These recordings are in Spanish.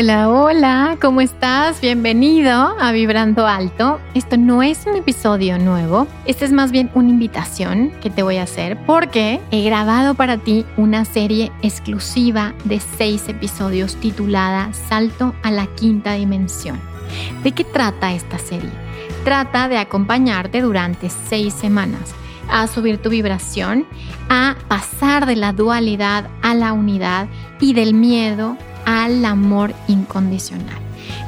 Hola, hola, ¿cómo estás? Bienvenido a Vibrando Alto. Esto no es un episodio nuevo, esta es más bien una invitación que te voy a hacer porque he grabado para ti una serie exclusiva de seis episodios titulada Salto a la Quinta Dimensión. ¿De qué trata esta serie? Trata de acompañarte durante seis semanas a subir tu vibración, a pasar de la dualidad a la unidad y del miedo al amor incondicional.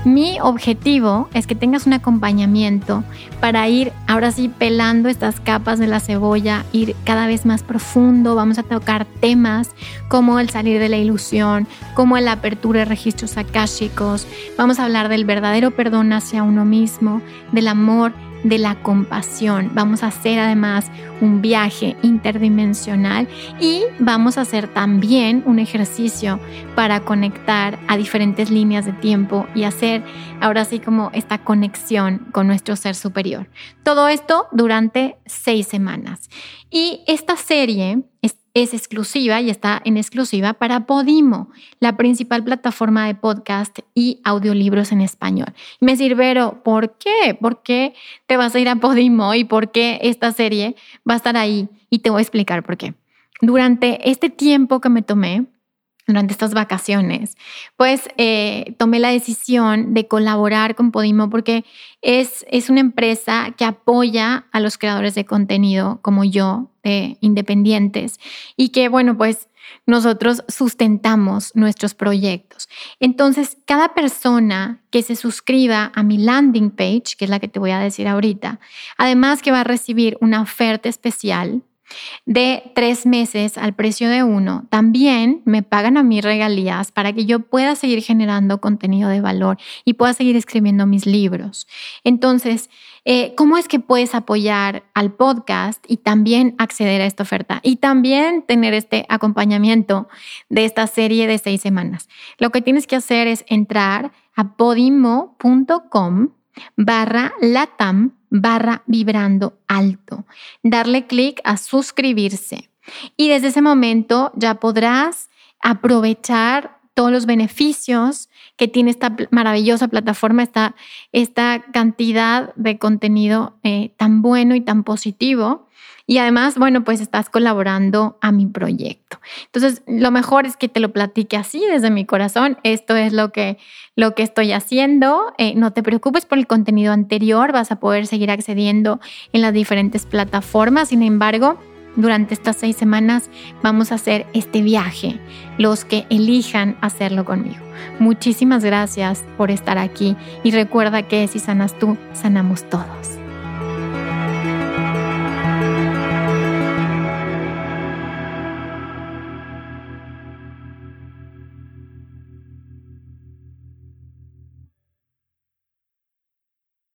Mi objetivo es que tengas un acompañamiento para ir ahora sí pelando estas capas de la cebolla, ir cada vez más profundo. Vamos a tocar temas como el salir de la ilusión, como la apertura de registros akáshicos. Vamos a hablar del verdadero perdón hacia uno mismo, del amor de la compasión. Vamos a hacer además un viaje interdimensional y vamos a hacer también un ejercicio para conectar a diferentes líneas de tiempo y hacer ahora sí como esta conexión con nuestro ser superior. Todo esto durante seis semanas. Y esta serie es exclusiva y está en exclusiva para Podimo, la principal plataforma de podcast y audiolibros en español. me sirvero, ¿por qué? ¿Por qué te vas a ir a Podimo y por qué esta serie va a estar ahí? Y te voy a explicar por qué. Durante este tiempo que me tomé, durante estas vacaciones, pues eh, tomé la decisión de colaborar con Podimo porque es, es una empresa que apoya a los creadores de contenido como yo, de independientes, y que, bueno, pues nosotros sustentamos nuestros proyectos. Entonces, cada persona que se suscriba a mi landing page, que es la que te voy a decir ahorita, además que va a recibir una oferta especial, de tres meses al precio de uno, también me pagan a mí regalías para que yo pueda seguir generando contenido de valor y pueda seguir escribiendo mis libros. Entonces, eh, ¿cómo es que puedes apoyar al podcast y también acceder a esta oferta y también tener este acompañamiento de esta serie de seis semanas? Lo que tienes que hacer es entrar a podimo.com barra latam barra vibrando alto. Darle clic a suscribirse. Y desde ese momento ya podrás aprovechar todos los beneficios que tiene esta maravillosa plataforma, esta, esta cantidad de contenido eh, tan bueno y tan positivo y además, bueno, pues estás colaborando a mi proyecto. Entonces, lo mejor es que te lo platique así desde mi corazón. Esto es lo que, lo que estoy haciendo. Eh, no te preocupes por el contenido anterior, vas a poder seguir accediendo en las diferentes plataformas. Sin embargo, durante estas seis semanas vamos a hacer este viaje, los que elijan hacerlo conmigo. Muchísimas gracias por estar aquí y recuerda que si sanas tú, sanamos todos.